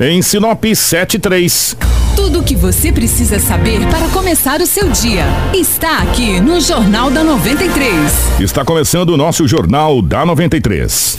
Em Sinop 73. Tudo o que você precisa saber para começar o seu dia está aqui no Jornal da 93. Está começando o nosso Jornal da 93.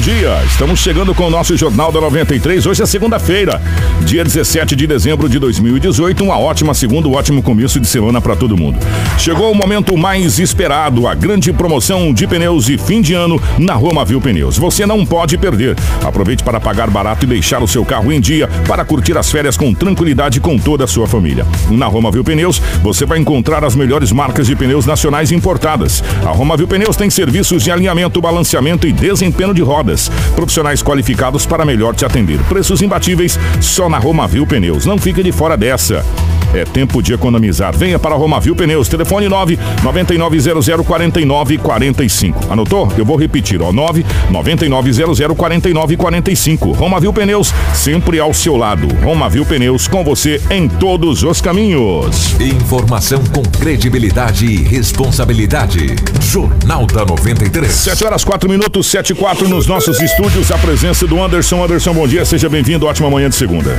dia, estamos chegando com o nosso Jornal da 93. Hoje é segunda-feira, dia 17 de dezembro de 2018. Uma ótima segunda, um ótimo começo de semana para todo mundo. Chegou o momento mais esperado, a grande promoção de pneus de fim de ano na Roma Viu Pneus. Você não pode perder. Aproveite para pagar barato e deixar o seu carro em dia para curtir as férias com tranquilidade com toda a sua família. Na Roma Viu Pneus, você vai encontrar as melhores marcas de pneus nacionais importadas. A Roma Viu Pneus tem serviços de alinhamento, balanceamento e desempenho de rodas. Profissionais qualificados para melhor te atender. Preços imbatíveis só na Roma Viu Pneus. Não fique de fora dessa. É tempo de economizar. Venha para Romavil Pneus. Telefone 9 9900 4945. Anotou? Eu vou repetir, ó. 9 9900 4945. Romavil Pneus, sempre ao seu lado. Romavil Pneus com você em todos os caminhos. Informação com credibilidade e responsabilidade. Jornal da 93. 7 horas 4 minutos, 7 e 4 nos nossos estúdios. A presença do Anderson. Anderson, bom dia. Seja bem-vindo. Ótima manhã de segunda.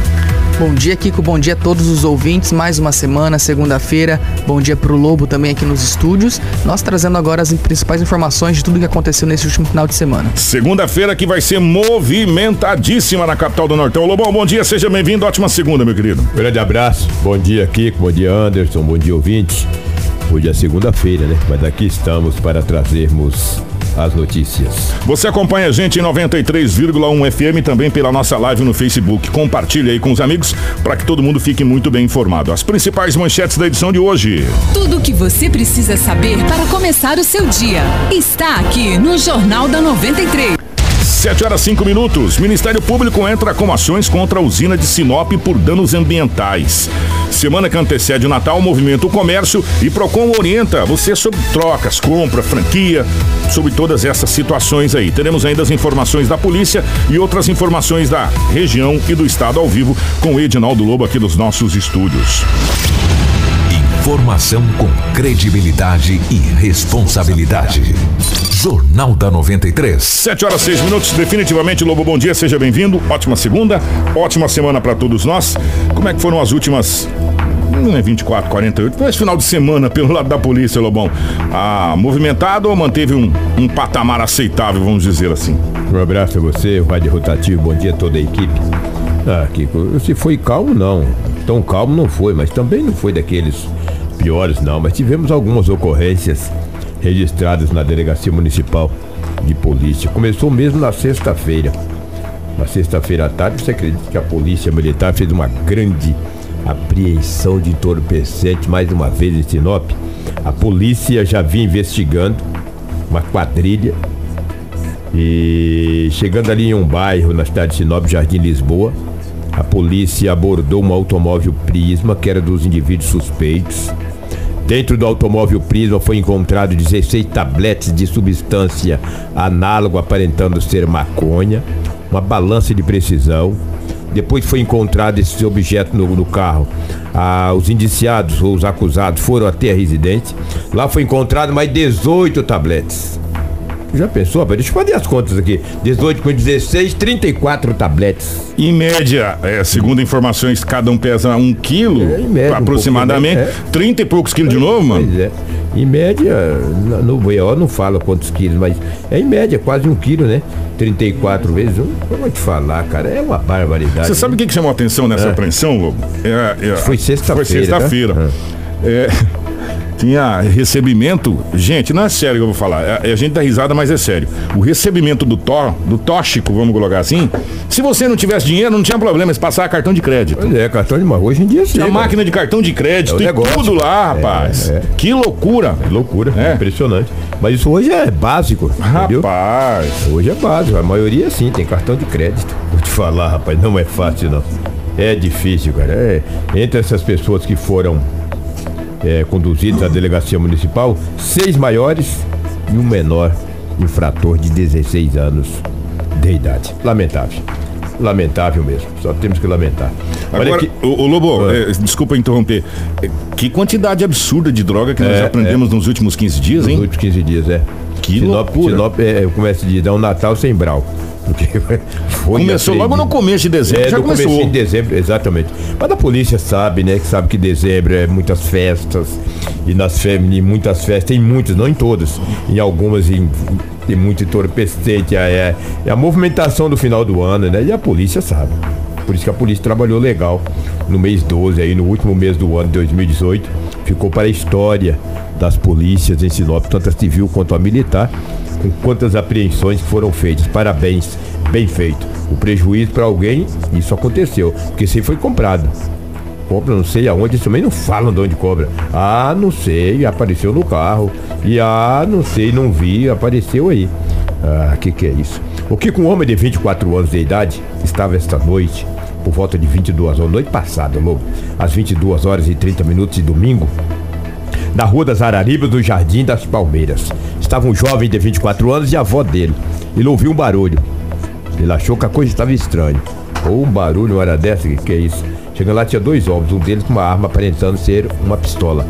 Bom dia, Kiko. Bom dia a todos os ouvintes. Mais uma semana, segunda-feira. Bom dia pro Lobo também aqui nos estúdios. Nós trazendo agora as principais informações de tudo que aconteceu nesse último final de semana. Segunda-feira que vai ser movimentadíssima na capital do Nortão. Lobão, bom dia, seja bem-vindo. Ótima segunda, meu querido. Grande abraço. Bom dia, Kiko. Bom dia, Anderson. Bom dia, ouvintes. Hoje é segunda-feira, né? Mas aqui estamos para trazermos as notícias. Você acompanha a gente em 93,1 FM também pela nossa live no Facebook. Compartilhe aí com os amigos para que todo mundo fique muito bem informado. As principais manchetes da edição de hoje. Tudo o que você precisa saber para começar o seu dia está aqui no Jornal da 93. 7 horas 5 minutos. Ministério Público entra com ações contra a usina de Sinop por danos ambientais. Semana que antecede o Natal, movimento o comércio e Procon orienta você sobre trocas, compra, franquia, sobre todas essas situações aí. Teremos ainda as informações da polícia e outras informações da região e do estado ao vivo com Edinaldo Lobo aqui nos nossos estúdios. Informação com credibilidade e responsabilidade. Jornal da 93. 7 horas 6 minutos. Definitivamente, Lobo, bom dia, seja bem-vindo. Ótima segunda, ótima semana para todos nós. Como é que foram as últimas não é 24, 48, mas final de semana pelo lado da polícia, Lobão. Ah, movimentado ou manteve um, um patamar aceitável, vamos dizer assim? Um abraço a você, o Rádio Rotativo, bom dia a toda a equipe. Ah, Kiko, se foi calmo, não. Tão calmo não foi, mas também não foi daqueles piores, não. Mas tivemos algumas ocorrências registradas na Delegacia Municipal de Polícia. Começou mesmo na sexta-feira. Na sexta-feira à tarde, você acredita que a Polícia Militar fez uma grande apreensão de entorpecente mais uma vez em Sinop? A polícia já vinha investigando uma quadrilha e chegando ali em um bairro na cidade de Sinop, Jardim Lisboa, a polícia abordou um automóvel Prisma que era dos indivíduos suspeitos. Dentro do automóvel Prisma foi encontrado 16 tabletes de substância análogo aparentando ser maconha, uma balança de precisão. Depois foi encontrado esse objeto no, no carro. Ah, os indiciados ou os acusados foram até a residência. Lá foi encontrado mais 18 tabletes. Já pensou, Deixa eu fazer as contas aqui. 18 com 16, 34 tabletes. Em média, é, segundo informações, cada um pesa um quilo, é, média, aproximadamente. Um é. 30 e poucos quilos de novo, mano? Pois é. Em média, no BO não fala quantos quilos, mas é em média quase um quilo, né? 34 vezes um. Eu vou te falar, cara, é uma barbaridade. Você sabe o que, que chamou a atenção nessa é. apreensão, Lobo? É, é, foi sexta-feira. Foi sexta-feira. Tá? É tinha recebimento. Gente, não é sério que eu vou falar. É, a gente dá risada, mas é sério. O recebimento do tó, do tóxico, vamos colocar assim. Se você não tivesse dinheiro, não tinha problema, se passar cartão de crédito. Pois é, cartão de hoje em dia sim. Tinha cara. máquina de cartão de crédito É e negócio. tudo lá, rapaz. É, é. Que loucura. É loucura, É. impressionante. Mas isso hoje é básico, entendeu? Rapaz. Hoje é básico, a maioria sim, tem cartão de crédito. Vou te falar, rapaz, não é fácil não. É difícil, cara. É, entre essas pessoas que foram é, conduzidas à delegacia municipal, seis maiores e um menor infrator de 16 anos de idade. Lamentável. Lamentável mesmo. Só temos que lamentar. Agora, aqui. o, Lobo, Ah. é, desculpa interromper. É, Que quantidade absurda de droga que nós É, aprendemos nos últimos 15 dias, Nos hein? últimos 15 dias, é. Que Sinop, loucura. Sinop é, começa de dar um Natal sem brau. Porque Começou logo no começo de dezembro, É, já começou. começo de dezembro, exatamente. Mas a polícia sabe, né? Que sabe que dezembro é muitas festas. E nas em muitas festas, em muitas, não em todas. Em algumas em, tem muito entorpecente. É, é a movimentação do final do ano, né? E a polícia sabe. Por isso que a polícia trabalhou legal no mês 12, aí no último mês do ano de 2018. Ficou para a história das polícias em Sinop, tanto a civil quanto a militar, com quantas apreensões foram feitas. Parabéns, bem feito. O prejuízo para alguém, isso aconteceu, porque isso aí foi comprado. Compra não sei aonde, eles também não falam de onde cobra. Ah, não sei, apareceu no carro. E ah, não sei, não vi, apareceu aí. Ah, que que é isso? O que com um homem de 24 anos de idade estava esta noite, por volta de 22 horas, noite passada, logo, às 22 horas e 30 minutos de domingo, na Rua das Araribas, do Jardim das Palmeiras. Estava um jovem de 24 anos e a avó dele. Ele ouviu um barulho. Ele achou que a coisa estava estranha. Ou um barulho, hora dessa, que, que é isso? Chegando lá, tinha dois homens, um deles com uma arma aparentando ser uma pistola.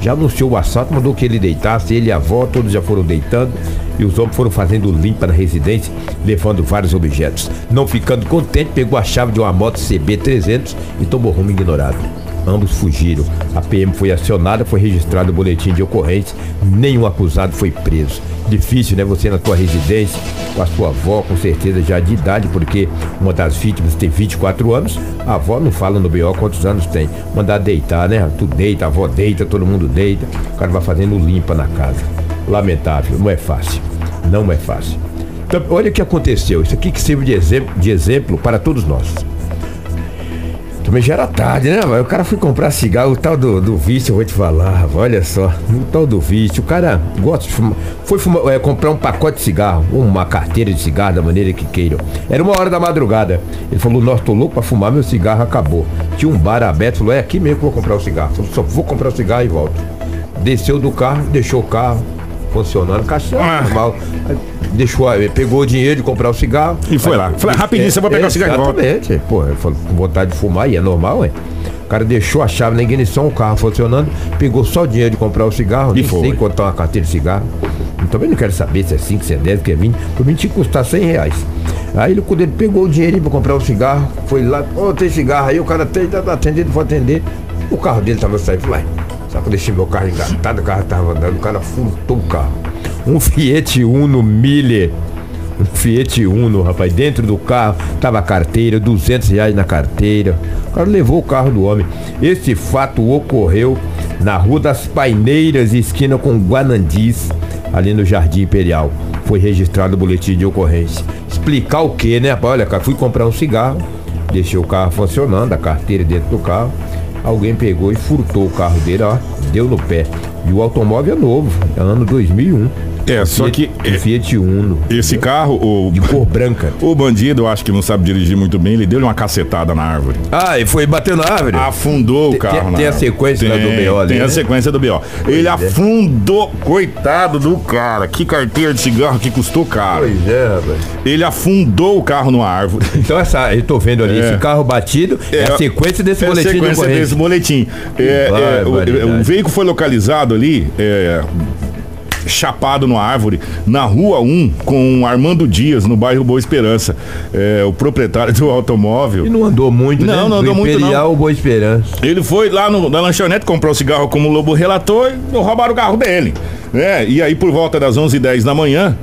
Já anunciou o assalto, mandou que ele deitasse, ele e a avó, todos já foram deitando, e os homens foram fazendo limpa na residência, levando vários objetos. Não ficando contente, pegou a chave de uma moto CB300 e tomou rumo ignorado. Ambos fugiram. A PM foi acionada, foi registrado o boletim de ocorrência. Nenhum acusado foi preso. Difícil, né? Você na tua residência, com a sua avó, com certeza já de idade, porque uma das vítimas tem 24 anos. A avó não fala no BO quantos anos tem. Mandar deitar, né? Tu deita, a avó deita, todo mundo deita. O cara vai fazendo limpa na casa. Lamentável, não é fácil. Não é fácil. Então, olha o que aconteceu. Isso aqui que serve de exemplo, de exemplo para todos nós. Também já era tarde, né? O cara foi comprar cigarro, o tal do, do vício, eu vou te falar, olha só, o tal do vício, o cara gosta de fumar, foi fumar, é, comprar um pacote de cigarro, uma carteira de cigarro, da maneira que queiram. Era uma hora da madrugada. Ele falou, nossa, tô louco pra fumar, meu cigarro acabou. Tinha um bar aberto, falou, é aqui mesmo que eu vou comprar o cigarro. Falou, só vou comprar o cigarro e volto. Desceu do carro, deixou o carro funcionando, caixa Ah. normal. Aí Deixou, pegou o dinheiro de comprar o cigarro. E foi Aí- lá. Foi rapidinho, você vai pegar o cigarro volta. Exatamente. Pô, eu falo, com vontade de fumar, e é normal, ué. O cara deixou a chave na ignição, o carro funcionando, pegou só o dinheiro de comprar o cigarro, E nem foi. sei quanto tá uma carteira de cigarro. Eu também não quero saber se é 5, se é 10, se é 20. Por mim tinha que custar 100 reais. Aí ele, quando ele pegou o dinheiro pra comprar o cigarro, foi lá, ô, tem cigarro aí, o cara tem, tá atendendo, vou atender. O carro dele tava saindo, falei, só deixei meu carro engatado, o carro tava andando, o cara furtou o carro. Um Fiat Uno Miller. Um Fiat Uno, rapaz, dentro do carro tava a carteira, 200 reais na carteira. O cara levou o carro do homem. Esse fato ocorreu na Rua das Paineiras, esquina com Guanandis, ali no Jardim Imperial. Foi registrado o boletim de ocorrência. Explicar o que, né? Olha, cara, fui comprar um cigarro, deixei o carro funcionando, a carteira dentro do carro. Alguém pegou e furtou o carro dele, ó, deu no pé. E o automóvel é novo, é ano 2001. É, só que Fiat, um Fiat Uno, esse carro, o, de cor branca. o bandido, eu acho que não sabe dirigir muito bem, ele deu uma cacetada na árvore. Ah, e foi bater na árvore? Afundou o Tem- carro. tem- na tem a sequência lá do BO ali, Tem a né? sequência do BO. Ele é. afundou, coitado do cara. Que carteira de cigarro que custou caro. Pois é, rapaz. Ele afundou o carro numa árvore. Então essa, eu tô vendo ali, É. esse carro batido é, a sequência desse é a boletim de sequência desse boletim. É, é, o, o veículo foi localizado ali, é, chapado numa árvore, na rua 1, com Armando Dias, no bairro Boa Esperança. É, o proprietário do automóvel. E não andou muito, né? Não, não Do andou muito, Imperial, Boa Esperança. Ele foi lá no, na lanchonete, comprou o cigarro como o Lobo relatou e roubaram o carro dele. né? E aí, por volta das 11h10 da manhã,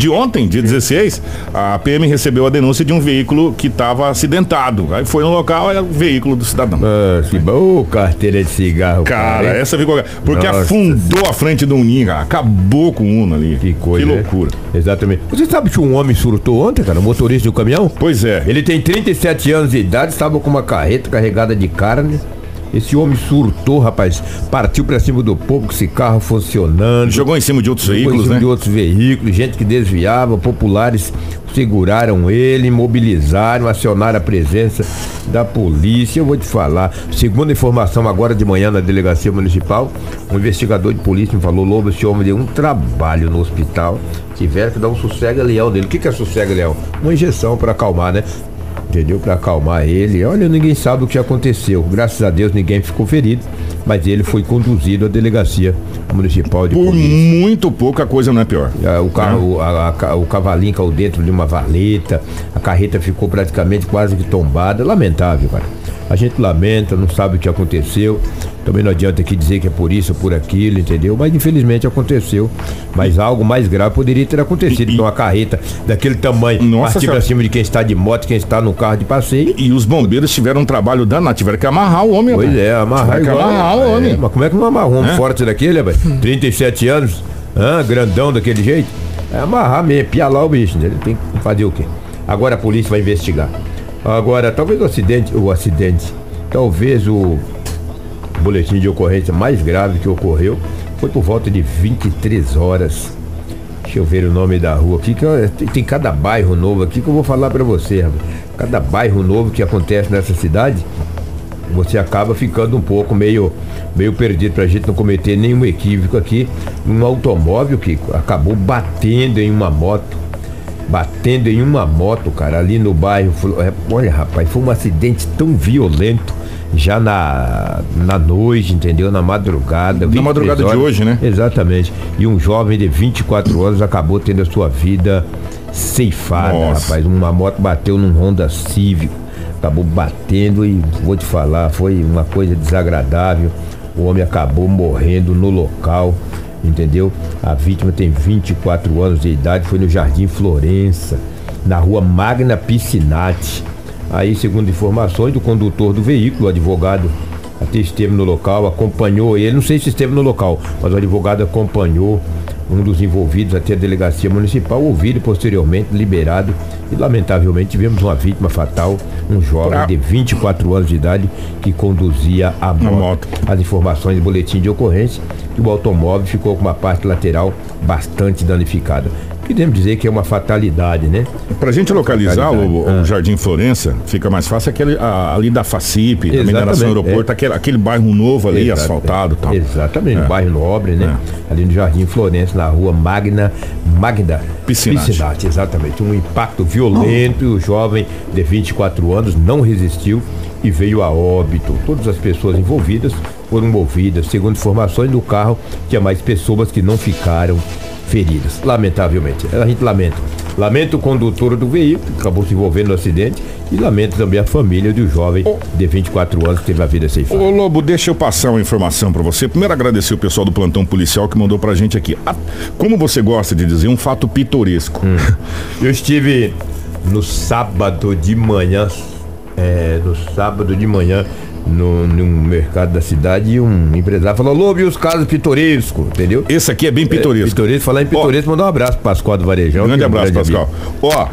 de ontem, dia 16, a PM recebeu a denúncia de um veículo que estava acidentado. Aí foi no local, era o veículo do cidadão. Ah, que bom, carteira de cigarro. Cara, hein? essa ficou. Porque Nossa. afundou a frente do Uninho, cara. Acabou com o Uno ali. Que coisa. Que né? loucura. Exatamente. Você sabe que um homem surtou ontem, cara? Um motorista um caminhão? Pois é. Ele tem 37 anos de idade, estava com uma carreta carregada de carne. Esse homem surtou, rapaz. Partiu pra cima do povo com esse carro funcionando. Jogou em cima de outros Jogou em veículos, cima né? de outros veículos, gente que desviava, populares seguraram ele, imobilizaram, acionaram a presença da polícia. Eu vou te falar, segundo informação agora de manhã na delegacia municipal, um investigador de polícia me falou, Lobo, esse homem deu um trabalho no hospital, tiveram que dar um sossega-leão dele. O que, que é sossega-leão? Uma injeção para acalmar, né? Entendeu? Para acalmar ele. Olha, ninguém sabe o que aconteceu. Graças a Deus ninguém ficou ferido, mas ele foi conduzido à delegacia municipal de Por polícia. muito pouco a coisa não é pior. Ah, O, carro, a- a ca- o cavalinho caiu dentro de uma valeta, a carreta ficou praticamente quase que tombada. Lamentável, cara. A gente lamenta, não sabe o que aconteceu. Também não adianta aqui dizer que é por isso ou por aquilo, entendeu? Mas infelizmente aconteceu. Mas algo mais grave poderia ter acontecido. Então, uma carreta daquele tamanho, Nossa partir pra cima de quem está de moto, quem está no carro de passeio. E os bombeiros tiveram um trabalho danado, tiveram que amarrar o homem. Pois é, amarrar igual. amarrar o É, homem. mas como é que não amarra um homem É. forte daquele, rapaz? 37 anos, hã, grandão daquele jeito? É amarrar mesmo, pialar o bicho, né? Ele tem que fazer o quê? Agora a polícia vai investigar. Agora, talvez o acidente, o acidente, talvez o boletim de ocorrência mais grave que ocorreu foi por volta de 23 horas. Deixa eu ver o nome da rua aqui, que eu- tem, cada bairro novo aqui que eu vou falar pra você. Cada bairro novo que acontece nessa cidade, você acaba ficando um pouco meio, meio perdido pra gente não cometer nenhum equívoco aqui. Um automóvel que acabou batendo em uma moto. Batendo em uma moto, cara, ali no bairro. É, Olha, rapaz, foi um acidente tão violento. Já na, na noite, entendeu? Na madrugada. 23 madrugada de horas. hoje, né? Exatamente. E um jovem de 24 anos acabou tendo a sua vida ceifada, Nossa. rapaz. Uma moto bateu num Honda Civic. Acabou batendo e vou te falar, foi uma coisa desagradável. O homem acabou morrendo no local, entendeu? A vítima tem 24 anos de idade, foi no Jardim Florença, na rua Magna Piscinati. Aí, segundo informações do condutor do veículo, o advogado até esteve no local, acompanhou ele, não sei se esteve no local, mas o advogado acompanhou um dos envolvidos até a delegacia municipal, ouvido e posteriormente liberado. E lamentavelmente tivemos uma vítima fatal, um jovem Pra- de 24 anos de idade que conduzia a moto. moto. As informações do boletim de ocorrência que o automóvel ficou com uma parte lateral bastante danificada. Queremos dizer que é uma fatalidade, né? Pra gente localizar o, o Ah. Jardim Florença, fica mais fácil aquele, a- ali da FACIP, da mineração Exatamente, aeroporto, é. aquele, aquele bairro novo ali, Exato, asfaltado tal. Exatamente, É. no bairro Nobre, né? Ali no Jardim Florença, na rua Magna, Magda Piscinati. exatamente. Um impacto violento e o jovem de 24 anos não resistiu e veio a óbito. Todas as pessoas envolvidas foram movidas. Segundo informações do carro, tinha mais pessoas que não ficaram feridas. Lamentavelmente. A gente lamenta. Lamento o condutor do veículo, que acabou se envolvendo no acidente, e lamento também a família do jovem de 24 anos que teve a vida ceifada. Ô Lobo, deixa eu passar uma informação pra você. Primeiro agradecer o pessoal do plantão policial que mandou pra gente aqui. Ah, como você gosta de dizer, um fato pitoresco. Hum. Eu estive no sábado de manhã, é, no sábado de manhã, no, no mercado da cidade, e um empresário falou, Lobo, e os casos pitorescos, entendeu? Esse aqui é bem pitoresco. É, pitoresco, falar em pitoresco, mandar um abraço pro Pascoal do Varejão. Grande é um abraço, grande Pascal. Ó,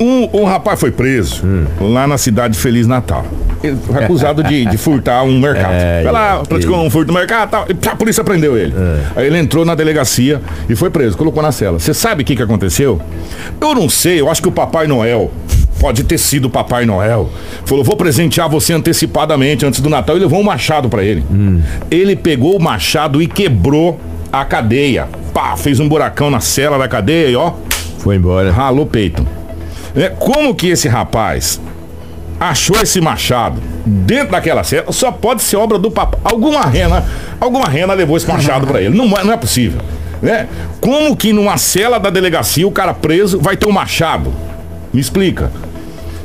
um, um rapaz foi preso Hum. lá na cidade de Feliz Natal. Ele foi acusado de, de furtar um mercado. É, Foi lá, é, praticou é. um furto no mercado e tal. E a polícia prendeu ele. Aí ele entrou na delegacia e foi preso, colocou na cela. Você sabe o que, que aconteceu? Eu não sei, eu acho que o Papai Noel. Pode ter sido o Papai Noel. Falou, vou presentear você antecipadamente antes do Natal e levou um machado pra ele. Hum. Ele pegou o machado e quebrou a cadeia. Pá, fez um buracão na cela da cadeia e ó, Foi embora. ralou o peito. É, como que esse rapaz achou esse machado dentro daquela cela? Só pode ser obra do papai. Alguma rena, alguma rena levou esse machado pra ele. Não, é- não é possível. Né? Como que numa cela da delegacia o cara preso vai ter um machado? Me explica.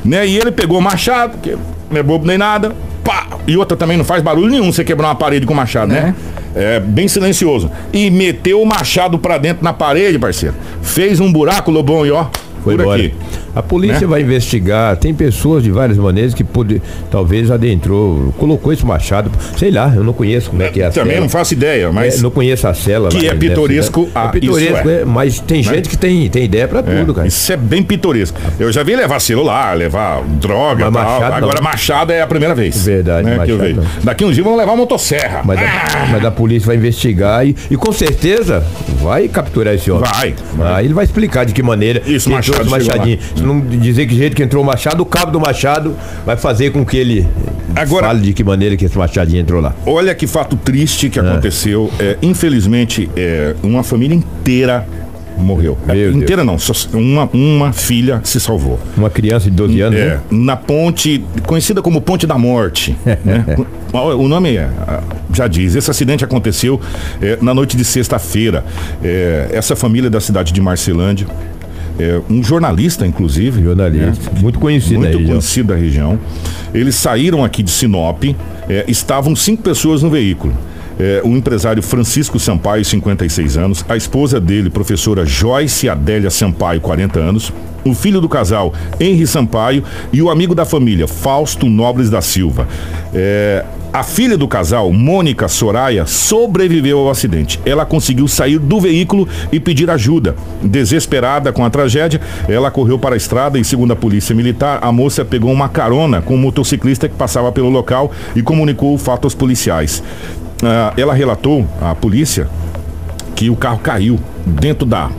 Né? E ele pegou o machado, que não é bobo nem nada, pá, e outra também não faz barulho nenhum você quebrar uma parede com machado, né? É, bem silencioso. E meteu o machado pra dentro na parede, parceiro. Fez um buraco, Lobão, e ó, Foi por embora. aqui. A polícia Né? vai investigar. Tem pessoas de várias maneiras que pode, talvez adentrou, colocou esse machado. Sei lá, eu não conheço como é que é a Também cela. não faço ideia, mas. É, não conheço a cela. Que lá, é né, pitoresco, cidade. ah, é pitoresco, isso é. é, mas tem Né? gente que tem, tem ideia pra É, tudo, cara. Isso é bem pitoresco. Eu já vi levar celular, levar droga Mas tal. machado Agora não. machado é a primeira vez. Verdade, né, machado. Daqui uns dias vão levar motosserra. Mas, Ah! a, mas a polícia vai investigar e, e com certeza vai capturar esse homem. Vai, vai. Aí ele vai explicar de que maneira Isso, machado machadinho. Não dizer que jeito que entrou o machado, o cabo do machado vai fazer com que ele Agora- fale de que maneira que esse machadinho entrou lá. Olha que fato triste que aconteceu. É, infelizmente, é, uma família inteira morreu. É, Meu inteira não, só uma, uma filha se salvou. Uma criança de 12 anos, É, né? na ponte, conhecida como Ponte da Morte. né? O nome é, ah, já diz. Esse acidente aconteceu é, na noite de sexta-feira. É, essa família da cidade de Marcelândia, é, um jornalista, inclusive. Jornalista, né? muito conhecido Muito região. conhecido da região. Eles saíram aqui de Sinop, é, estavam cinco pessoas no veículo. É, o empresário Francisco Sampaio, 56 anos, a esposa dele, professora Joyce Adélia Sampaio, 40 anos, o filho do casal, Henri Sampaio, e o amigo da família, Fausto Nobles da Silva. É, a filha do casal, Mônica Soraya, sobreviveu ao acidente. Ela conseguiu sair do veículo e pedir ajuda. Desesperada com a tragédia, ela correu para a estrada e, segundo a polícia militar, a moça pegou uma carona com um motociclista que passava pelo local e comunicou o fato aos policiais. Ah, ela relatou à polícia que o carro caiu dentro da,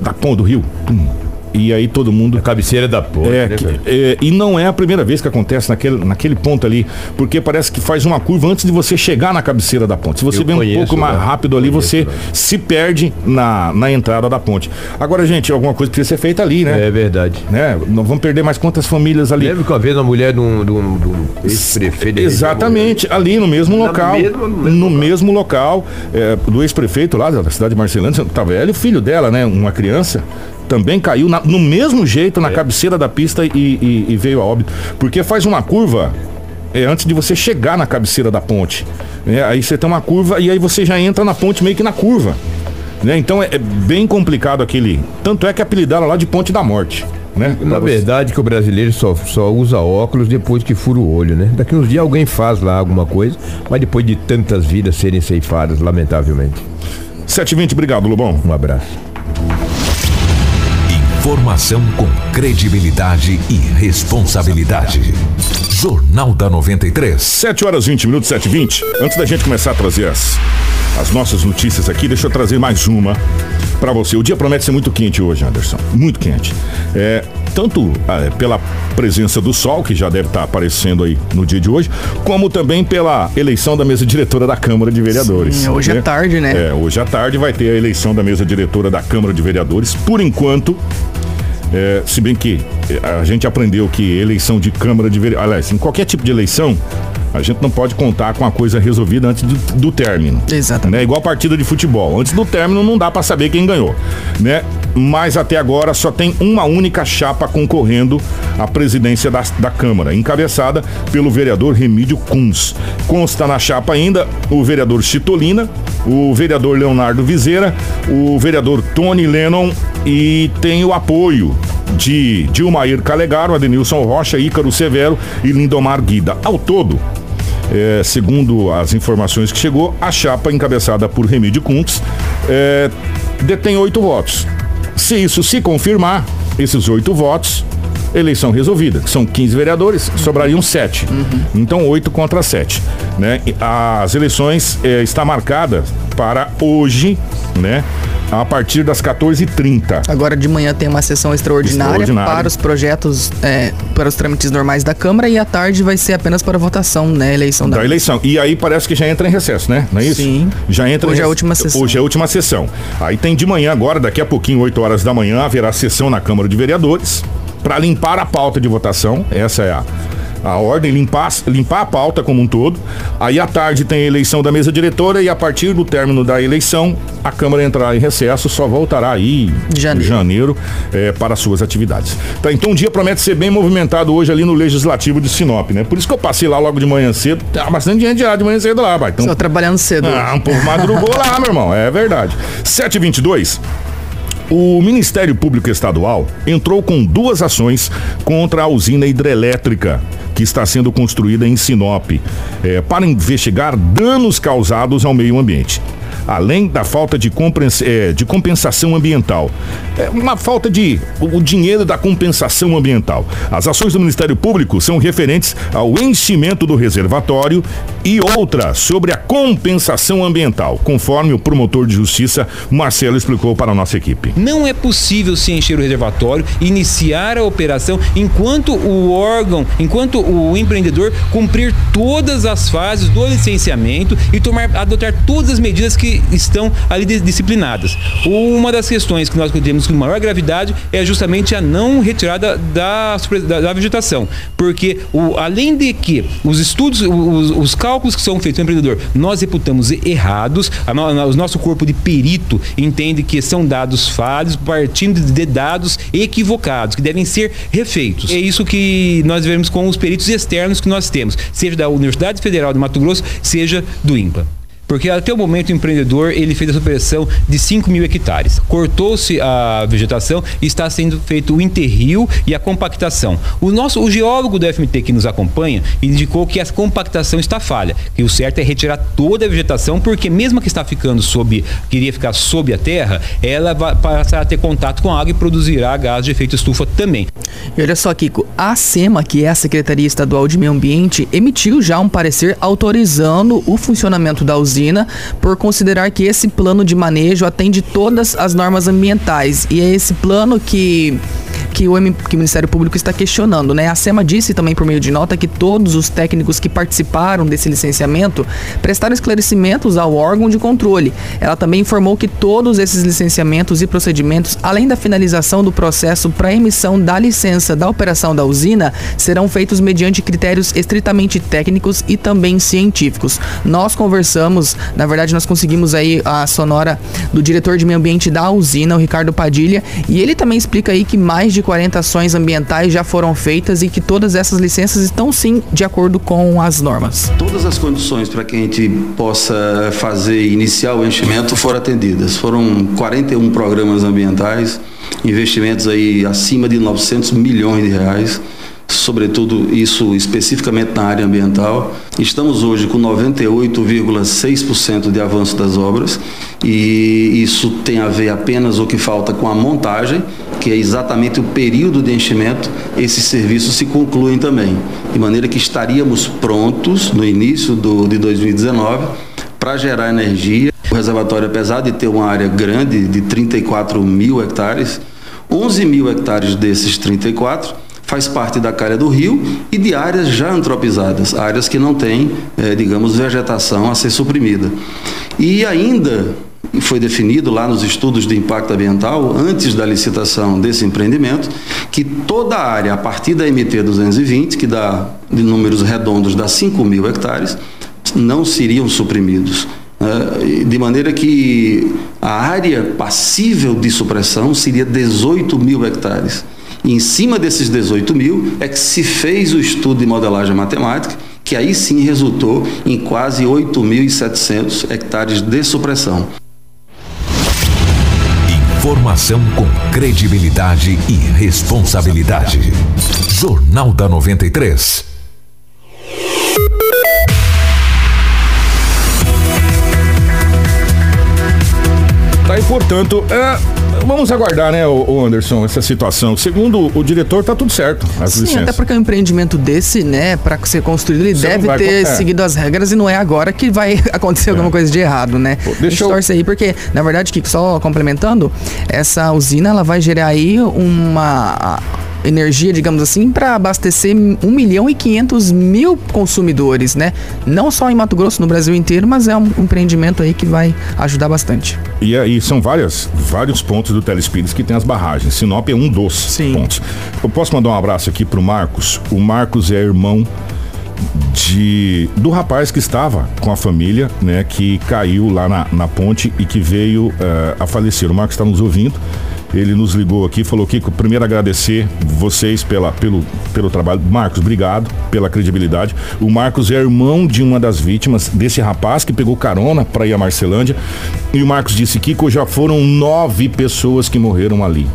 da ponte do rio. Pum. E aí todo mundo A cabeceira da porta. é, né, é, e não é a primeira vez que acontece naquele, naquele ponto ali, porque parece que faz uma curva antes de você chegar na cabeceira da ponte. Se você vem um pouco mais né? rápido ali, Conheço, você né? se perde na, na entrada da ponte. Agora, gente, alguma coisa precisa ser feita ali, né? É verdade. né? Não vamos perder mais quantas famílias ali. Lembra que uma vez uma mulher de um, de um- de um ex-prefeito. Exatamente, ali no mesmo local. mesmo- no mesmo no local. mesmo local, é, do ex-prefeito lá da cidade de Marcelândia, tava ela e o filho dela, né? Uma criança. Também caiu na- no mesmo jeito É. na cabeceira da pista e, e- e veio a óbito. Porque faz uma curva é, antes de você chegar na cabeceira da ponte. né? Aí você tem uma curva e aí você já entra na ponte meio que na curva. né? Então é, é bem complicado aquele. Tanto é que apelidaram lá de Ponte da Morte. Né? Na verdade, que o brasileiro só, só usa óculos depois que fura o olho, né? Daqui uns dias alguém faz lá alguma coisa, mas depois de tantas vidas serem ceifadas, lamentavelmente. 7h20, obrigado, Lobão. Um abraço. Informação com credibilidade e responsabilidade. Jornal da 93. 7 horas 20 minutos, 7 e 20. Antes da gente começar a trazer as, as nossas notícias aqui, deixa eu trazer mais uma para você. O dia promete ser muito quente hoje, Anderson. Muito quente. É, tanto ah, pela presença do sol, que já deve estar aparecendo aí no dia de hoje, como também pela eleição da mesa diretora da Câmara de Vereadores. Sim, hoje é tarde, né? É, hoje à tarde vai ter a eleição da mesa diretora da Câmara de Vereadores. Por enquanto, é, se bem que é, a gente aprendeu que eleição de Câmara de Vereadores, aliás, em qualquer tipo de eleição, a gente não pode contar com a coisa resolvida antes do, do término. Exatamente. Né? Igual partida de futebol. Antes do término não dá pra saber quem ganhou, né? Mas até agora só tem uma única chapa concorrendo à presidência da, da Câmara, encabeçada pelo vereador Remídio Kunz. Consta na chapa ainda o vereador Chitolina, o vereador Leonardo Viseira, o vereador Tony Lennon e tem o apoio de Dilmair Calegaro, Adenilson Rocha, Ícaro Severo e Lindomar Guida. Ao todo, é, segundo as informações que chegou, a chapa encabeçada por Remídio Kuntz é, detém oito votos. Se isso se confirmar, esses oito votos, eleição resolvida. São 15 vereadores, sobrariam sete. Então, oito contra sete. Né? As eleições é, está marcada para hoje, né? A partir das 14h30. Agora de manhã tem uma sessão extraordinária, Extraordinária. para os projetos, é, para os trâmites normais da Câmara e à tarde vai ser apenas para votação, né? Eleição da. da eleição. E aí parece que já entra em recesso, né? Não é isso? Sim. Já entra Hoje em é a última sessão. Hoje é a última sessão. Aí tem de manhã agora, daqui a pouquinho, 8 horas da manhã, haverá sessão na Câmara de Vereadores para limpar a pauta de votação. Essa é a a ordem, limpar, limpar a pauta como um todo. Aí à tarde tem a eleição da mesa diretora e a partir do término da eleição, a Câmara entrará em recesso, só voltará aí em Janeiro. janeiro é, para suas atividades. Tá, então o dia promete ser bem movimentado hoje ali no Legislativo de Sinop, né? Por isso que eu passei lá logo de manhã cedo, tá bastante gente lá de manhã cedo lá, vai. Então, Só trabalhando cedo. ah, um povo madrugou lá, meu irmão, é verdade. 722. O Ministério Público Estadual entrou com duas ações contra a usina hidrelétrica que está sendo construída em Sinop, eh, para investigar danos causados ao meio ambiente. Além da falta de, eh, de compensação ambiental. É uma falta de. o dinheiro da compensação ambiental. As ações do Ministério Público são referentes ao enchimento do reservatório e outra sobre a compensação ambiental, conforme o promotor de justiça Marcelo explicou para a nossa equipe. Não é possível se encher o reservatório, iniciar a operação enquanto o órgão, enquanto o empreendedor cumprir todas as fases do licenciamento e tomar, adotar todas as medidas que estão ali dis- disciplinadas. Uma das questões que nós temos com maior gravidade é justamente a não retirada da, da- da vegetação, porque o- além de que os estudos, os, os cálculos que são feitos no empreendedor, nós reputamos errados, a no- o nosso corpo de perito entende que são dados falhos partindo de dados equivocados, que devem ser refeitos. É isso que nós vemos com os peritos externos que nós temos, seja da Universidade Federal de Mato Grosso, seja do INPA. Porque até o momento o empreendedor ele fez a superação de 5 mil hectares. Cortou-se a vegetação e está sendo feito o enterrio e a compactação. O nosso o geólogo do FMT que nos acompanha indicou que a compactação está falha, que o certo é retirar toda a vegetação, porque mesmo que está ficando sob, queria ficar sob a terra, ela vai passar a ter contato com a água e produzirá gás de efeito estufa também. E olha só, Kiko, a SEMA, que é a Secretaria Estadual de Meio Ambiente, emitiu já um parecer autorizando o funcionamento da usina por considerar que esse plano de manejo atende todas as normas ambientais. E é esse plano que que o, que o Ministério Público está questionando, né? A SEMA disse também por meio de nota que todos os técnicos que participaram desse licenciamento prestaram esclarecimentos ao órgão de controle. Ela também informou que todos esses licenciamentos e procedimentos, além da finalização do processo para emissão da licença da operação da usina, serão feitos mediante critérios estritamente técnicos e também científicos. Nós conversamos, na verdade, nós conseguimos aí a sonora do diretor de meio ambiente da usina, o Ricardo Padilha, e ele também explica aí que mais de 40 ações ambientais já foram feitas e que todas essas licenças estão sim de acordo com as normas. Todas as condições para que a gente possa fazer iniciar o enchimento foram atendidas. Foram 41 programas ambientais, investimentos aí acima de 900 milhões de reais, sobretudo isso especificamente na área ambiental. Estamos hoje com 98,6% de avanço das obras e isso tem a ver apenas o que falta com a montagem, que é exatamente o período de enchimento. Esses serviços se concluem também, de maneira que estaríamos prontos no início do, de 2019 para gerar energia. O reservatório, apesar de ter uma área grande de 34 mil hectares, 11 mil hectares desses 34 faz parte da calha do rio e de áreas já antropizadas, áreas que não têm, eh, digamos, vegetação a ser suprimida. E ainda foi definido lá nos estudos de impacto ambiental, antes da licitação desse empreendimento, que toda a área a partir da MT 220, que dá de números redondos dá 5 mil hectares, não seriam suprimidos. né? De maneira que a área passível de supressão seria 18 mil hectares. E em cima desses 18 mil é que se fez o estudo de modelagem matemática, que aí sim resultou em quase 8.700 hectares de supressão. Informação com credibilidade e responsabilidade. Jornal da 93. Tá, e portanto, é, vamos aguardar, né, o, Anderson, essa situação. Segundo o diretor, tá tudo certo. As Sim, licenças. até porque um empreendimento desse, né, para ser construído, ele Você deve ter co- é. seguido as regras e não é agora que vai acontecer alguma coisa de errado, né? Pô, deixa eu- torce aí, porque, na verdade, Kiko, só complementando, essa usina ela vai gerar aí uma energia, digamos assim, para abastecer 1 milhão e 500 mil consumidores, né? Não só em Mato Grosso, no Brasil inteiro, mas é um empreendimento aí que vai ajudar bastante. E aí são várias, vários pontos do Telespires que tem as barragens. Sinop é um dos Sim. pontos. Eu posso mandar um abraço aqui pro Marcos. O Marcos é irmão de do rapaz que estava com a família, né, que caiu lá na, na ponte e que veio eh, a falecer. O Marcos está nos ouvindo. Ele nos ligou aqui, falou que primeiro agradecer vocês pela, pelo, pelo trabalho. Marcos, obrigado pela credibilidade. O Marcos é irmão de uma das vítimas desse rapaz que pegou carona para ir a Marcelândia. E o Marcos disse, Kiko, já foram nove pessoas que morreram ali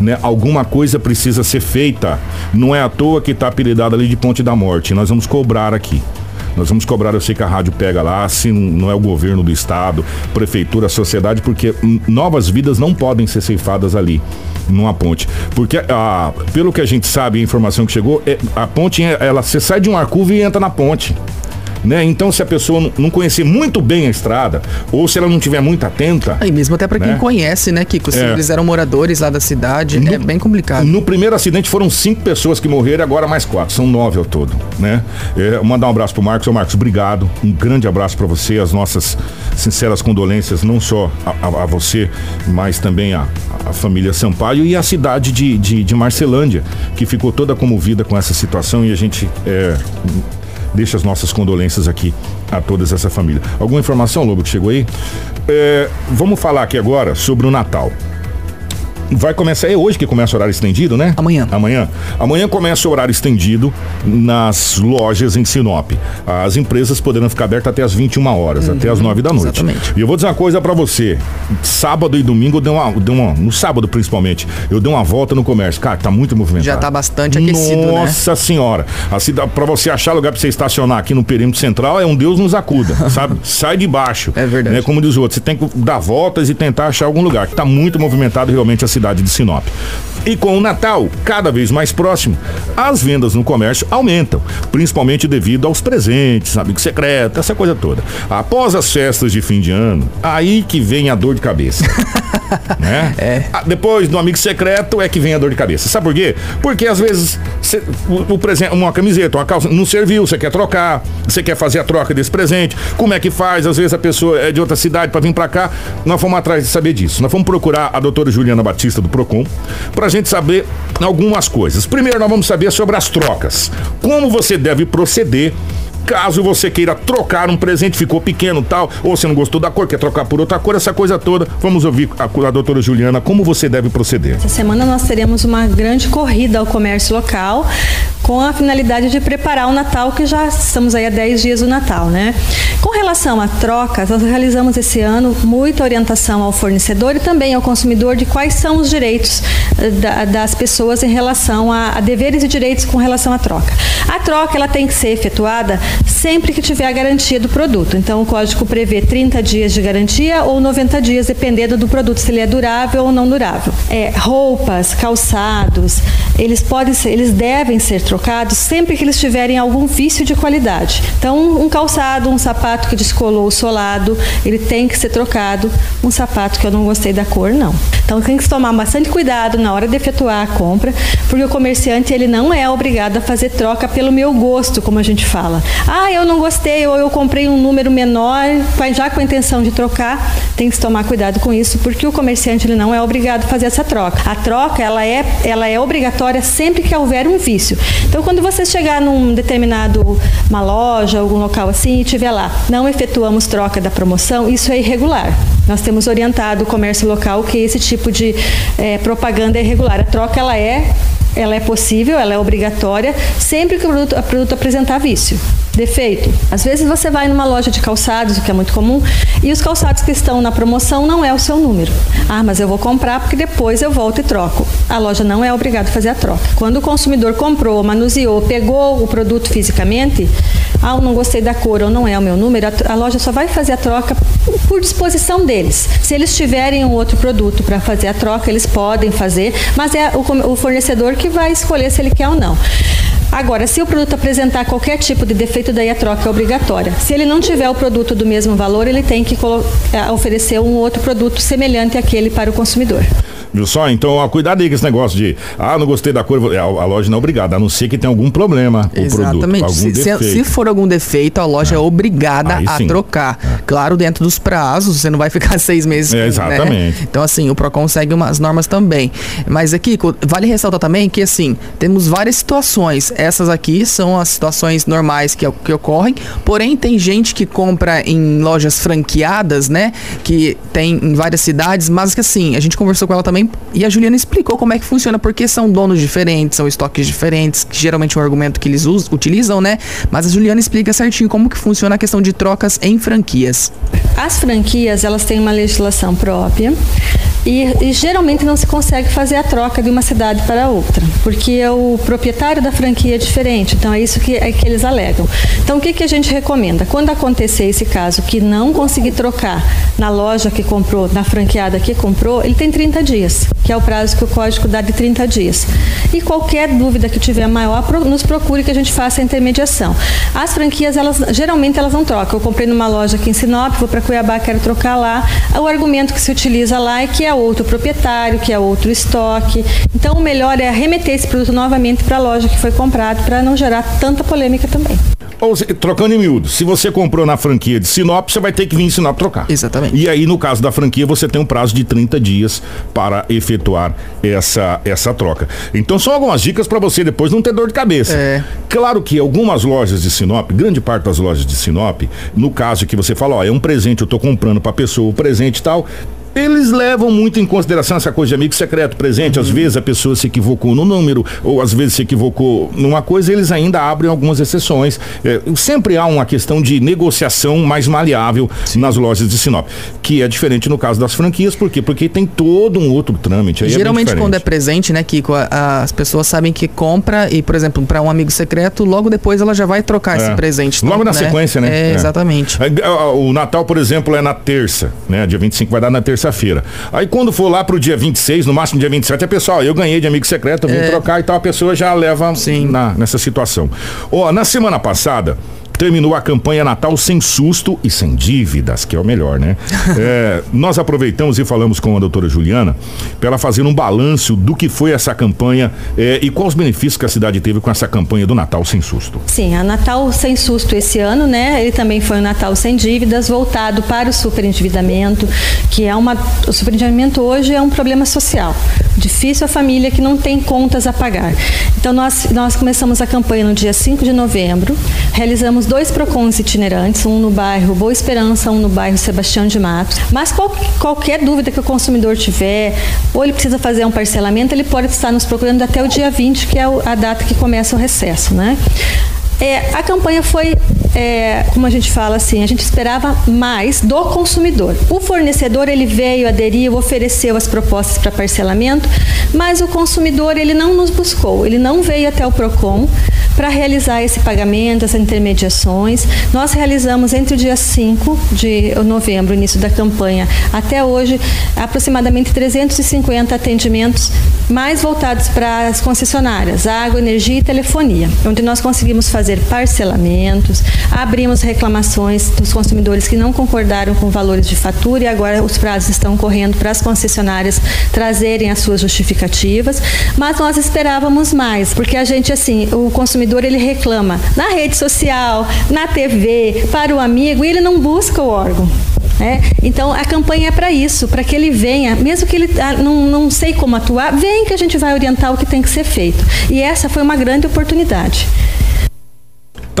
né? Alguma coisa precisa ser feita. Não é à toa que está apelidado ali de Ponte da Morte. Nós vamos cobrar aqui. Nós vamos cobrar, eu sei que a rádio pega lá, se não é o governo do estado, prefeitura, sociedade, porque novas vidas não podem ser ceifadas ali numa ponte. Porque, ah, pelo que a gente sabe, a informação que chegou, é, a ponte, ela, você sai de um arcuvo e entra na ponte né? Então, se a pessoa não conhecer muito bem a estrada, ou se ela não tiver muito atenta. E mesmo até para né? quem conhece, né, Kiko? Se é. eles eram moradores lá da cidade, no, é bem complicado. No primeiro acidente foram cinco pessoas que morreram, agora mais quatro, são nove ao todo, né? É, mandar um abraço pro Marcos. Ô Marcos, obrigado. Um grande abraço para você, as nossas sinceras condolências, não só a, a, a você, mas também a, a, família Sampaio e a cidade de, de, de Marcelândia, que ficou toda comovida com essa situação e a gente. É, deixa as nossas condolências aqui a toda essa família. Alguma informação, Lobo, que chegou aí? É, vamos falar aqui agora sobre o Natal. Vai começar, é hoje que começa o horário estendido, né? Amanhã. Amanhã. Amanhã começa o horário estendido nas lojas em Sinop. As empresas poderão ficar abertas até as 21 horas, uhum, até as 9 da noite. Exatamente. E eu vou dizer uma coisa para você. Sábado e domingo eu dei uma, dei uma. No sábado, principalmente, eu dei uma volta no comércio. Cara, tá muito movimentado. Já tá bastante aquecido, né? Nossa né? senhora. Assim, pra você achar lugar pra você estacionar aqui no perímetro central, é um Deus nos acuda, sabe? Sai de baixo. É verdade. Né? Como diz o outro, você tem que dar voltas e tentar achar algum lugar. Tá muito movimentado realmente a cidade cidade de Sinop. E com o Natal cada vez mais próximo, as vendas no comércio aumentam, principalmente devido aos presentes, amigo secreto, essa coisa toda. Após as festas de fim de ano, aí que vem a dor de cabeça. né? É. Depois do amigo secreto é que vem a dor de cabeça. Sabe por quê? Porque às vezes cê, o, o presente, uma camiseta, uma calça não serviu, você quer trocar, você quer fazer a troca desse presente. Como é que faz? Às vezes a pessoa é de outra cidade para vir para cá. Nós fomos atrás de saber disso. Nós fomos procurar a doutora Juliana Batista do Procon para gente saber algumas coisas. Primeiro, nós vamos saber sobre as trocas. Como você deve proceder Caso você queira trocar um presente, ficou pequeno tal, ou você não gostou da cor, quer trocar por outra cor, essa coisa toda, vamos ouvir a, a doutora Juliana como você deve proceder. Essa semana nós teremos uma grande corrida ao comércio local com a finalidade de preparar o Natal, que já estamos aí há 10 dias do Natal, né? Com relação a trocas, nós realizamos esse ano muita orientação ao fornecedor e também ao consumidor de quais são os direitos eh, da, das pessoas em relação a, a deveres e direitos com relação à troca. A troca ela tem que ser efetuada sempre que tiver a garantia do produto. Então, o código prevê 30 dias de garantia ou 90 dias, dependendo do produto, se ele é durável ou não durável. É, roupas, calçados, eles podem ser, eles devem ser trocados sempre que eles tiverem algum vício de qualidade. Então, um calçado, um sapato que descolou o solado, ele tem que ser trocado. Um sapato que eu não gostei da cor, não. Então, tem que tomar bastante cuidado na hora de efetuar a compra, porque o comerciante ele não é obrigado a fazer troca pelo meu gosto, como a gente fala. Ah, eu não gostei, ou eu comprei um número menor, já com a intenção de trocar, tem que tomar cuidado com isso, porque o comerciante ele não é obrigado a fazer essa troca. A troca, ela é, ela é obrigatória sempre que houver um vício. Então, quando você chegar num determinado, uma loja, algum local assim, e tiver lá, não efetuamos troca da promoção, isso é irregular. Nós temos orientado o comércio local que esse tipo de é, propaganda é irregular. A troca, ela é ela é possível, ela é obrigatória, sempre que o produto, o produto apresentar vício. Defeito. Às vezes você vai numa loja de calçados, o que é muito comum, e os calçados que estão na promoção não é o seu número. Ah, mas eu vou comprar porque depois eu volto e troco. A loja não é obrigada a fazer a troca. Quando o consumidor comprou, manuseou, pegou o produto fisicamente, ah, eu não gostei da cor ou não é o meu número, a, loja só vai fazer a troca por disposição deles. Se eles tiverem um outro produto para fazer a troca, eles podem fazer, mas é o, fornecedor que vai escolher se ele quer ou não. Agora, se o produto apresentar qualquer tipo de defeito, daí a troca é obrigatória. Se ele não tiver o produto do mesmo valor, ele tem que é, oferecer um outro produto semelhante àquele para o consumidor. Viu só? Então, ó, cuidado aí com esse negócio de, ah, não gostei da cor, a, a loja não é obrigada, a não ser que tenha algum problema o produto, Exatamente. algum Se, se- se for algum defeito, a loja é, obrigada Aí a sim. trocar. Claro, dentro dos prazos, você não vai ficar seis meses. É, né? exatamente. Então, assim, o PROCON segue umas normas também. Mas aqui, vale ressaltar também que, assim, temos várias situações. Essas aqui são as situações normais que, que ocorrem. Porém, tem gente que compra em lojas franqueadas, né? Que tem em várias cidades, mas que, assim, a gente conversou com ela também e a Juliana explicou como é que funciona, porque são donos diferentes, são estoques diferentes, que geralmente é um argumento que eles us- utilizam, né? Mas a Juliana explica certinho como que funciona a questão de trocas em franquias. As franquias, elas têm uma legislação própria e, e geralmente não se consegue fazer a troca de uma cidade para outra, porque o proprietário da franquia é diferente, então é isso que, é que eles alegam. Então o que, que a gente recomenda? Quando acontecer esse caso que não conseguir trocar na loja que comprou, na franqueada que comprou, ele tem 30 dias, que é o prazo que o código dá de 30 dias. E qualquer dúvida que tiver maior, nos procure que a gente faça a intermediação. As franquias, elas geralmente elas não trocam. Eu comprei numa loja aqui em Sinop, vou para Cuiabá, quero trocar lá. O argumento que se utiliza lá é que é outro proprietário, que é outro estoque. Então o melhor é remeter esse produto novamente para a loja que foi comprado para não gerar tanta polêmica também. Ou trocando em miúdo, se você comprou na franquia de Sinop, você vai ter que vir em Sinop trocar. Exatamente. E aí, no caso da franquia, você tem um prazo de 30 dias para efetuar essa, essa troca. Então, são algumas dicas para você depois não ter dor de cabeça. É. Claro que algumas lojas de Sinop, grande parte das lojas de Sinop, no caso que você fala, ó, é um presente, eu tô comprando pra pessoa o presente e tal. Eles levam muito em consideração essa coisa de amigo secreto, presente. Às vezes a pessoa se equivocou no número, ou às vezes se equivocou numa coisa, eles ainda abrem algumas exceções. É, sempre há uma questão de negociação mais maleável nas lojas de Sinop, que é diferente no caso das franquias, por quê? Porque tem todo um outro trâmite. Aí é Geralmente quando é presente, né, Kiko, a- a- as pessoas sabem que compra e, por exemplo, para um amigo secreto, logo depois ela já vai trocar esse É. presente. Logo na sequência, né? É, É. exatamente. Ah, O Natal, por exemplo, é na terça, né? Dia 25 vai dar na terça-feira. Aí quando for lá pro dia 26, no máximo dia 27, é pessoal, eu ganhei de amigo secreto, eu vim trocar e tal, a pessoa já leva Sim. Na, nessa situação. Ó, na semana passada. Terminou a campanha Natal sem susto e sem dívidas, que é o melhor, né? É, nós aproveitamos e falamos com a doutora Juliana para ela fazer um balanço do que foi essa campanha é, e quais os benefícios que a cidade teve com essa campanha do Natal sem susto. Sim, a Natal sem susto esse ano, né? Ele também foi um Natal sem dívidas, voltado para o superendividamento, que é uma. O superendividamento hoje é um problema social. Difícil a família que não tem contas a pagar. Então, nós, nós começamos a campanha no dia 5 de novembro, realizamos dois PROCONs itinerantes, um no bairro Boa Esperança, um no bairro Sebastião de Matos. Mas qual- qualquer dúvida que o consumidor tiver, ou ele precisa fazer um parcelamento, ele pode estar nos procurando até o dia 20, que é a data que começa o recesso, né? É, a campanha foi, é, como a gente fala assim, a gente esperava mais do consumidor. O fornecedor ele veio, aderiu, ofereceu as propostas para parcelamento, mas o consumidor ele não nos buscou, ele não veio até o Procon para realizar esse pagamento, essas intermediações. Nós realizamos entre o dia 5 de novembro, início da campanha, até hoje, aproximadamente 350 atendimentos mais voltados para as concessionárias, água, energia e telefonia, onde nós conseguimos fazer parcelamentos, abrimos reclamações dos consumidores que não concordaram com valores de fatura e agora os prazos estão correndo para as concessionárias trazerem as suas justificativas, mas nós esperávamos mais, porque a gente assim, o consumidor ele reclama na rede social, na TV, para o amigo e ele não busca o órgão. né? Então a campanha é para isso, para que ele venha, mesmo que ele ah, não, não sei como atuar, vem que a gente vai orientar o que tem que ser feito. E essa foi uma grande oportunidade.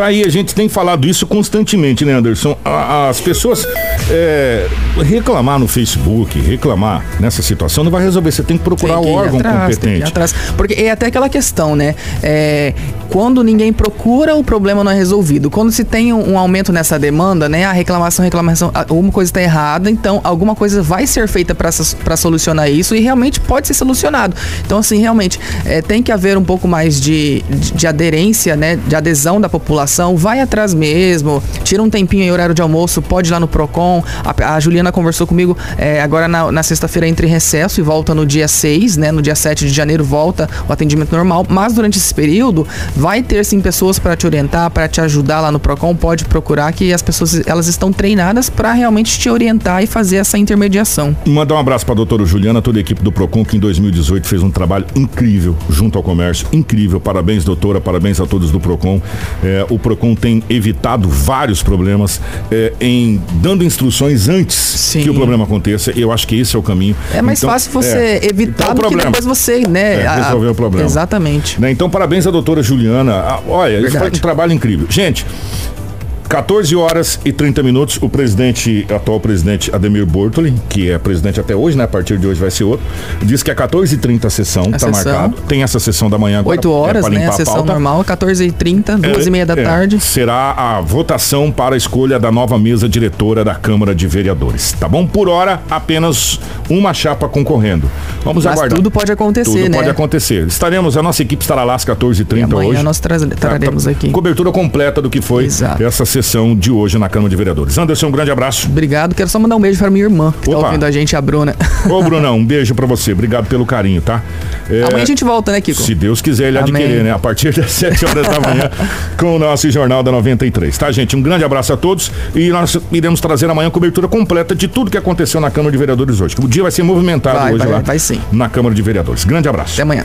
Tá aí, a gente tem falado isso constantemente, né, Anderson? As pessoas é, reclamar no Facebook, reclamar nessa situação, não vai resolver. Você tem que procurar Tem que o órgão atrás, competente. atrás. Porque é até aquela questão, né? É, quando ninguém procura, o problema não é resolvido. Quando se tem um, um aumento nessa demanda, né? A reclamação, reclamação, alguma coisa está errada, então alguma coisa vai ser feita para solucionar isso e realmente pode ser solucionado. Então, assim, realmente, é, tem que haver um pouco mais de, de, de aderência, né? De adesão da população vai atrás mesmo, tira um tempinho aí, horário de almoço, pode ir lá no PROCON. A, a Juliana conversou comigo é, agora na, na sexta-feira entre recesso e volta no dia 6, né? No dia 7 de janeiro volta o atendimento normal, mas durante esse período vai ter sim pessoas para te orientar, para te ajudar lá no PROCON, pode procurar que as pessoas elas estão treinadas para realmente te orientar e fazer essa intermediação. Mandar um abraço para a doutora Juliana, toda a equipe do PROCON, que em 2018 fez um trabalho incrível junto ao comércio. Incrível. Parabéns, doutora. Parabéns a todos do PROCON. É, o PROCON tem evitado vários problemas é, em dando instruções antes Sim. que o problema aconteça. Eu acho que esse é o caminho. É mais Então, fácil você é, evitar então, do que problema. depois você, né? É, a- resolver o problema. Exatamente. Né, Então, parabéns à doutora Juliana. Ah, olha, isso Verdade. foi um trabalho incrível. Gente, 14 horas e 30 minutos, o presidente, atual presidente Ademir Bortoli, que é presidente até hoje, né? A partir de hoje vai ser outro, diz que é 14h30 a sessão, A tá sessão. marcado. Tem essa sessão da manhã agora. 8 horas, é, né? A sessão pauta. normal, 14h30, 2 e meia da É, tarde. Será a votação para a escolha da nova mesa diretora da Câmara de Vereadores. Tá bom? Por hora, apenas uma chapa concorrendo. Vamos Mas aguardar. tudo pode acontecer, Tudo né? pode acontecer. Estaremos, a nossa equipe estará lá às 14h30 E amanhã hoje. nós tra- traremos Tá, aqui. Cobertura completa do que foi Exato. essa sessão de hoje na Câmara de Vereadores. Anderson, um grande abraço. Obrigado. Quero só mandar um beijo para minha irmã, que tá Opa. ouvindo a gente, a Bruna. Ô, Brunão, um beijo pra você. Obrigado pelo carinho, tá? É, Amanhã a gente volta, né, Kiko? Se Deus quiser ele Amém. adquirir, né? A partir das 7 horas da manhã, com o nosso Jornal da 93. Tá, gente? Um grande abraço a todos e nós iremos trazer amanhã cobertura completa de tudo que aconteceu na Câmara de Vereadores hoje. O dia vai ser movimentado Vai, hoje vai, lá vai sim. na Câmara de Vereadores. Grande abraço. Até amanhã.